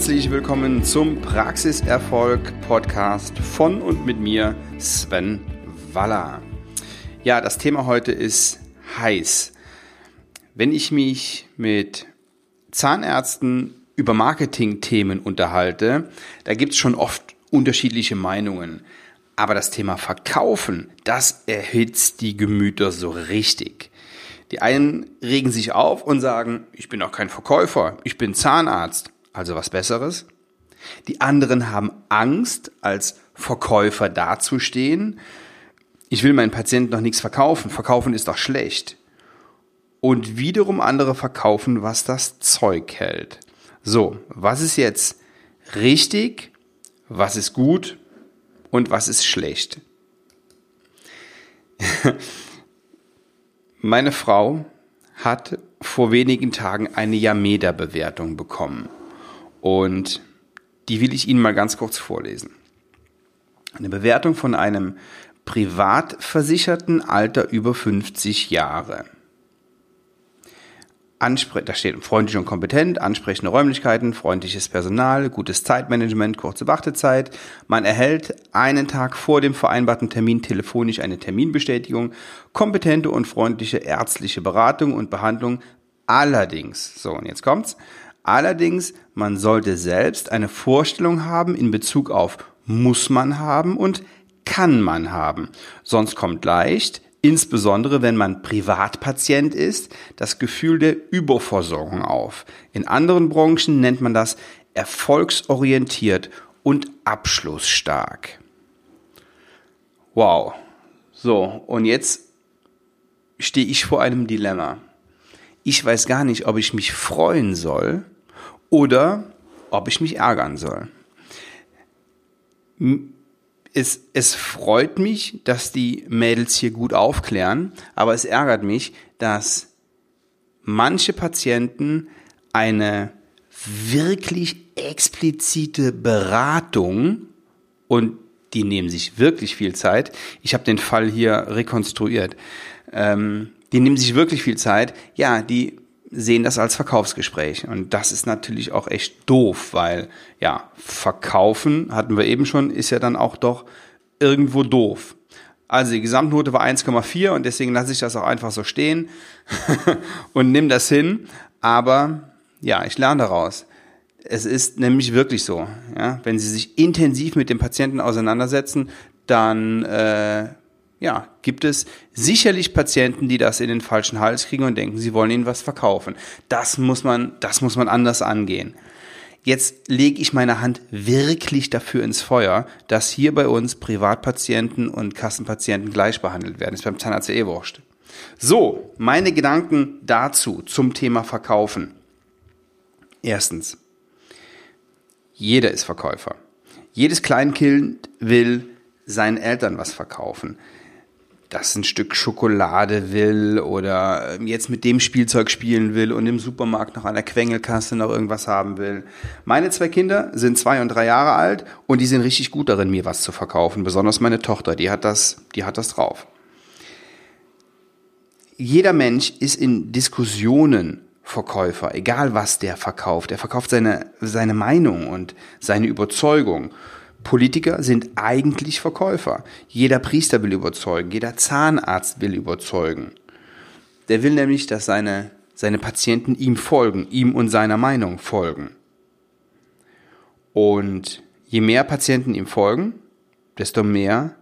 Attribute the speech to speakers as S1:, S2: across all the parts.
S1: Herzlich willkommen zum Praxiserfolg Podcast von und mit mir, Sven Waller. Ja, das Thema heute ist heiß. Wenn ich mich mit Zahnärzten über Marketingthemen unterhalte, da gibt es schon oft unterschiedliche Meinungen. Aber das Thema Verkaufen, das erhitzt die Gemüter so richtig. Die einen regen sich auf und sagen, ich bin doch kein Verkäufer, ich bin Zahnarzt, also was Besseres. Die anderen haben Angst, als Verkäufer dazustehen. Ich will meinen Patienten noch nichts verkaufen, verkaufen ist doch schlecht. Und wiederum andere verkaufen, was das Zeug hält. So, was ist jetzt richtig, was ist gut und was ist schlecht? Meine Frau hat vor wenigen Tagen eine Yameda-Bewertung bekommen. Und die will ich Ihnen mal ganz kurz vorlesen. Eine Bewertung von einem Privatversicherten Alter über 50 Jahre. Anspre da steht freundlich und kompetent, ansprechende Räumlichkeiten, freundliches Personal, gutes Zeitmanagement, kurze Wartezeit. Man erhält einen Tag vor dem vereinbarten Termin telefonisch eine Terminbestätigung, kompetente und freundliche ärztliche Beratung und Behandlung. Allerdings, so und jetzt kommt's, allerdings, man sollte selbst eine Vorstellung haben in Bezug auf muss man haben und kann man haben. Sonst kommt leicht insbesondere wenn man Privatpatient ist, das Gefühl der Überversorgung auf. In anderen Branchen nennt man das erfolgsorientiert und abschlussstark. Wow. So, und jetzt stehe ich vor einem Dilemma. Ich weiß gar nicht, ob ich mich freuen soll oder ob ich mich ärgern soll es, es freut mich, dass die Mädels hier gut aufklären, aber es ärgert mich, dass manche Patienten eine wirklich explizite Beratung und die nehmen sich wirklich viel Zeit. Ich habe den Fall hier rekonstruiert. Ähm, die nehmen sich wirklich viel Zeit. Ja, die sehen das als Verkaufsgespräch. Und das ist natürlich auch echt doof, weil ja, verkaufen, hatten wir eben schon, ist ja dann auch doch irgendwo doof. Also die Gesamtnote war 1,4 und deswegen lasse ich das auch einfach so stehen und nimm das hin. Aber ja, ich lerne daraus. Es ist nämlich wirklich so, ja, wenn Sie sich intensiv mit dem Patienten auseinandersetzen, dann äh, ja, gibt es sicherlich Patienten, die das in den falschen Hals kriegen und denken, sie wollen ihnen was verkaufen. Das muss man, das muss man anders angehen. Jetzt lege ich meine Hand wirklich dafür ins Feuer, dass hier bei uns Privatpatienten und Kassenpatienten gleich behandelt werden. Das ist beim Zahnarzt ja eh wurscht. So, meine Gedanken dazu zum Thema Verkaufen. Erstens, jeder ist Verkäufer. Jedes Kleinkind will seinen Eltern was verkaufen das ein Stück Schokolade will oder ähm, jetzt mit dem Spielzeug spielen will und im Supermarkt noch an der Quengelkasse noch irgendwas haben will. Meine zwei Kinder sind zwei und drei Jahre alt und die sind richtig gut darin, mir was zu verkaufen. Besonders meine Tochter, die hat das, die hat das drauf. Jeder Mensch ist in Diskussionen Verkäufer, egal was der verkauft. Er verkauft seine, seine Meinung und seine Überzeugung. Politiker sind eigentlich Verkäufer. Jeder Priester will überzeugen, jeder Zahnarzt will überzeugen. Der will nämlich, dass seine, seine Patienten ihm folgen, ihm und seiner Meinung folgen. Und je mehr Patienten ihm folgen, desto mehr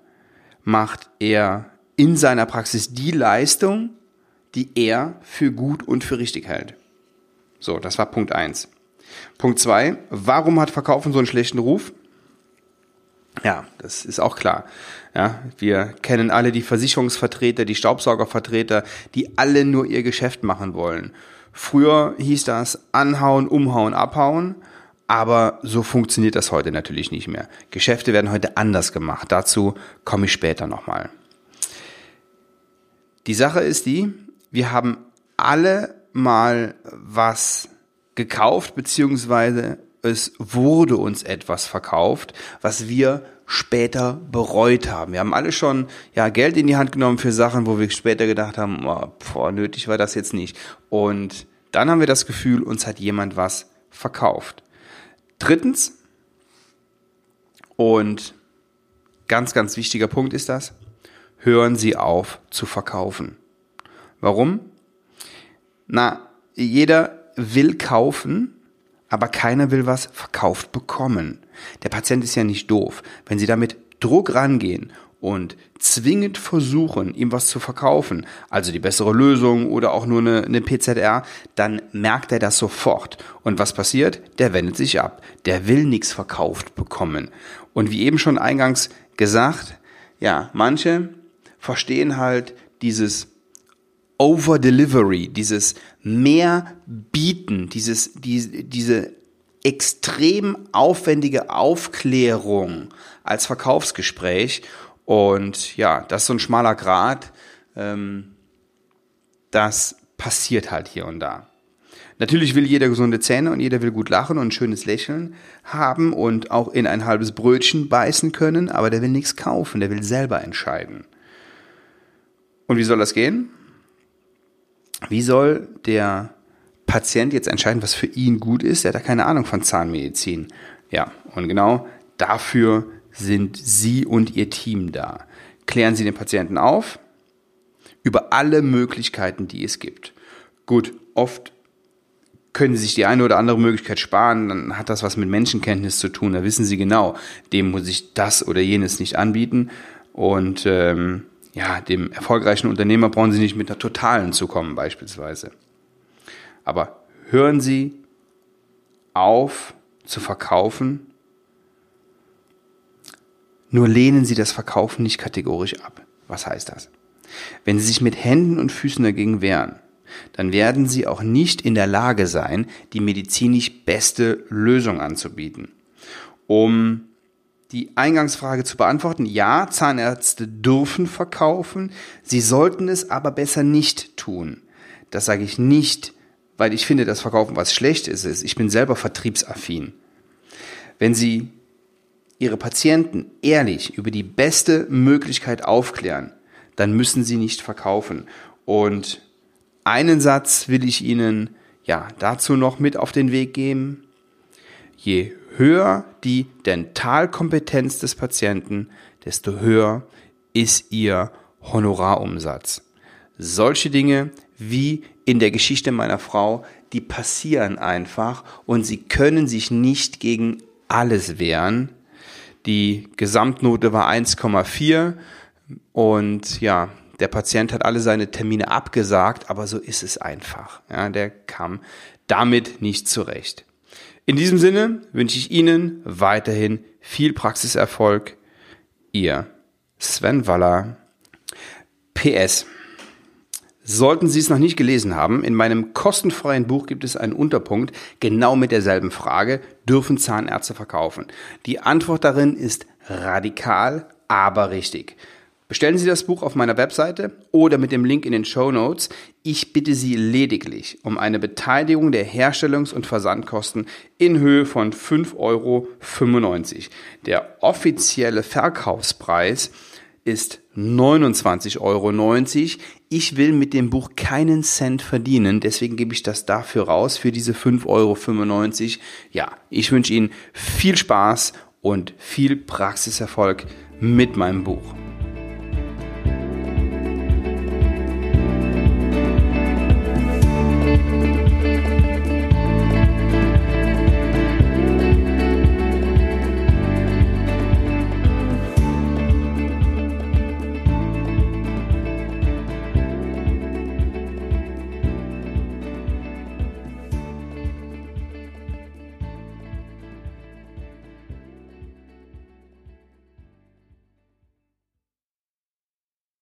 S1: macht er in seiner Praxis die Leistung, die er für gut und für richtig hält. So, das war Punkt eins. Punkt zwei: Warum hat Verkaufen so einen schlechten Ruf? Ja, das ist auch klar. Ja, wir kennen alle die Versicherungsvertreter, die Staubsaugervertreter, die alle nur ihr Geschäft machen wollen. Früher hieß das anhauen, umhauen, abhauen, aber so funktioniert das heute natürlich nicht mehr. Geschäfte werden heute anders gemacht. Dazu komme ich später nochmal. Die Sache ist die, wir haben alle mal was gekauft, beziehungsweise es wurde uns etwas verkauft, was wir später bereut haben. Wir haben alle schon ja Geld in die Hand genommen für Sachen, wo wir später gedacht haben, oh, boah, nötig war das jetzt nicht. Und dann haben wir das Gefühl, uns hat jemand was verkauft. Drittens, und ganz, ganz wichtiger Punkt ist das, hören Sie auf zu verkaufen. Warum? Na, jeder will kaufen, aber keiner will was verkauft bekommen. Der Patient ist ja nicht doof. Wenn Sie damit Druck rangehen und zwingend versuchen, ihm was zu verkaufen, also die bessere Lösung oder auch nur eine, eine PZR, dann merkt er das sofort. Und was passiert? Der wendet sich ab. Der will nichts verkauft bekommen. Und wie eben schon eingangs gesagt, ja, manche verstehen halt dieses Over-Delivery, dieses mehr bieten, dieses, die, diese extrem aufwendige Aufklärung als Verkaufsgespräch. Und ja, das ist so ein schmaler Grad. Ähm, das passiert halt hier und da. Natürlich will jeder gesunde Zähne und jeder will gut lachen und ein schönes Lächeln haben und auch in ein halbes Brötchen beißen können, aber der will nichts kaufen, der will selber entscheiden. Und wie soll das gehen? Wie soll der Patient jetzt entscheiden, was für ihn gut ist? Er hat ja keine Ahnung von Zahnmedizin. Ja, und genau dafür sind Sie und Ihr Team da. Klären Sie den Patienten auf über alle Möglichkeiten, die es gibt. Gut, oft können Sie sich die eine oder andere Möglichkeit sparen, dann hat das was mit Menschenkenntnis zu tun. Da wissen Sie genau, dem muss ich das oder jenes nicht anbieten. Und ähm, ja, dem erfolgreichen Unternehmer brauchen Sie nicht mit einer totalen zu kommen beispielsweise. Aber hören Sie auf zu verkaufen, nur lehnen Sie das Verkaufen nicht kategorisch ab. Was heißt das? Wenn Sie sich mit Händen und Füßen dagegen wehren, dann werden Sie auch nicht in der Lage sein, die medizinisch beste Lösung anzubieten. Um die Eingangsfrage zu beantworten. Ja, Zahnärzte dürfen verkaufen, sie sollten es aber besser nicht tun. Das sage ich nicht, weil ich finde, dass Verkaufen was Schlechtes ist. Ich bin selber vertriebsaffin. Wenn Sie Ihre Patienten ehrlich über die beste Möglichkeit aufklären, dann müssen Sie nicht verkaufen. Und einen Satz will ich Ihnen ja dazu noch mit auf den Weg geben. Je höher die Dentalkompetenz des Patienten, desto höher ist ihr Honorarumsatz. Solche Dinge wie in der Geschichte meiner Frau, die passieren einfach und sie können sich nicht gegen alles wehren. Die Gesamtnote war 1,4 und ja, der Patient hat alle seine Termine abgesagt, aber so ist es einfach. Ja, der kam damit nicht zurecht. In diesem Sinne wünsche ich Ihnen weiterhin viel Praxiserfolg. Ihr Sven Waller. PS. Sollten Sie es noch nicht gelesen haben, in meinem kostenfreien Buch gibt es einen Unterpunkt genau mit derselben Frage, dürfen Zahnärzte verkaufen? Die Antwort darin ist radikal, aber richtig. Bestellen Sie das Buch auf meiner Webseite oder mit dem Link in den Show Notes. Ich bitte Sie lediglich um eine Beteiligung der Herstellungs- und Versandkosten in Höhe von 5,95 Euro. Der offizielle Verkaufspreis ist 29,90 Euro. Ich will mit dem Buch keinen Cent verdienen, deswegen gebe ich das dafür raus, für diese 5,95 Euro. Ja, ich wünsche Ihnen viel Spaß und viel Praxiserfolg mit meinem Buch.